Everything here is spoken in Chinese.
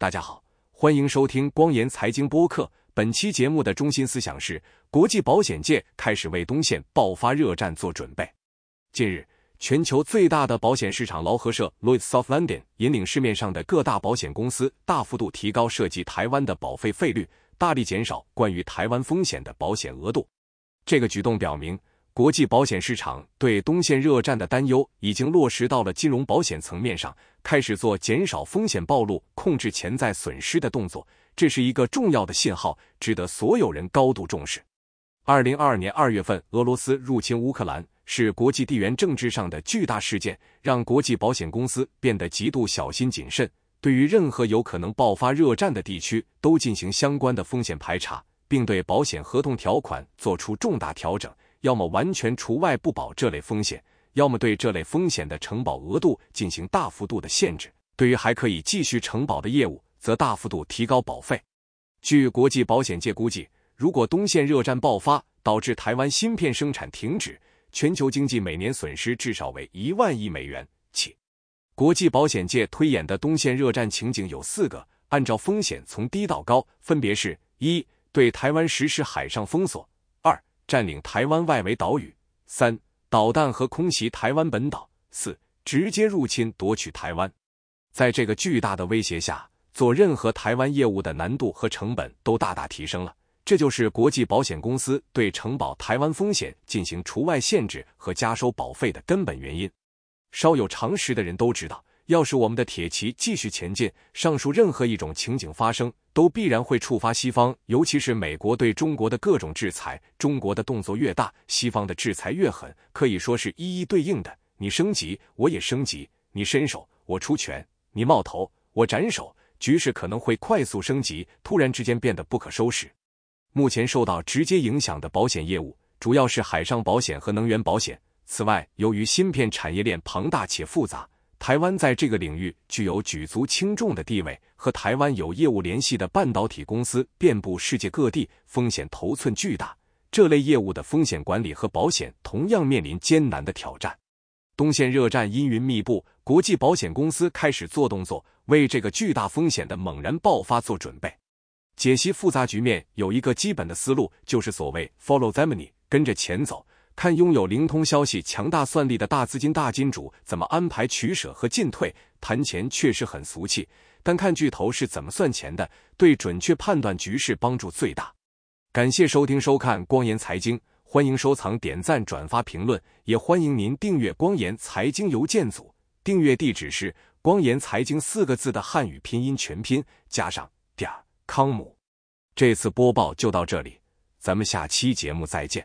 大家好，欢迎收听光言财经播客。本期节目的中心思想是：国际保险界开始为东线爆发热战做准备。近日，全球最大的保险市场劳合社 Lloyd's of London 引领市面上的各大保险公司大幅度提高涉及台湾的保费费率，大力减少关于台湾风险的保险额度。这个举动表明。国际保险市场对东线热战的担忧已经落实到了金融保险层面上，开始做减少风险暴露、控制潜在损失的动作。这是一个重要的信号，值得所有人高度重视。二零二二年二月份，俄罗斯入侵乌克兰是国际地缘政治上的巨大事件，让国际保险公司变得极度小心谨慎，对于任何有可能爆发热战的地区都进行相关的风险排查，并对保险合同条款做出重大调整。要么完全除外不保这类风险，要么对这类风险的承保额度进行大幅度的限制。对于还可以继续承保的业务，则大幅度提高保费。据国际保险界估计，如果东线热战爆发，导致台湾芯片生产停止，全球经济每年损失至少为一万亿美元起。国际保险界推演的东线热战情景有四个，按照风险从低到高，分别是：一、对台湾实施海上封锁。占领台湾外围岛屿，三导弹和空袭台湾本岛，四直接入侵夺取台湾。在这个巨大的威胁下，做任何台湾业务的难度和成本都大大提升了。这就是国际保险公司对承保台湾风险进行除外限制和加收保费的根本原因。稍有常识的人都知道。要是我们的铁骑继续前进，上述任何一种情景发生，都必然会触发西方，尤其是美国对中国的各种制裁。中国的动作越大，西方的制裁越狠，可以说是一一对应的。你升级，我也升级；你伸手，我出拳；你冒头，我斩首。局势可能会快速升级，突然之间变得不可收拾。目前受到直接影响的保险业务，主要是海上保险和能源保险。此外，由于芯片产业链庞大且复杂。台湾在这个领域具有举足轻重的地位，和台湾有业务联系的半导体公司遍布世界各地，风险头寸巨大。这类业务的风险管理和保险同样面临艰难的挑战。东线热战阴云密布，国际保险公司开始做动作，为这个巨大风险的猛然爆发做准备。解析复杂局面有一个基本的思路，就是所谓 “follow the money”，跟着钱走。看拥有灵通消息、强大算力的大资金大金主怎么安排取舍和进退，谈钱确实很俗气，但看巨头是怎么算钱的，对准确判断局势帮助最大。感谢收听收看光言财经，欢迎收藏、点赞、转发、评论，也欢迎您订阅光言财经邮件组。订阅地址是“光言财经”四个字的汉语拼音全拼加上点儿康姆。这次播报就到这里，咱们下期节目再见。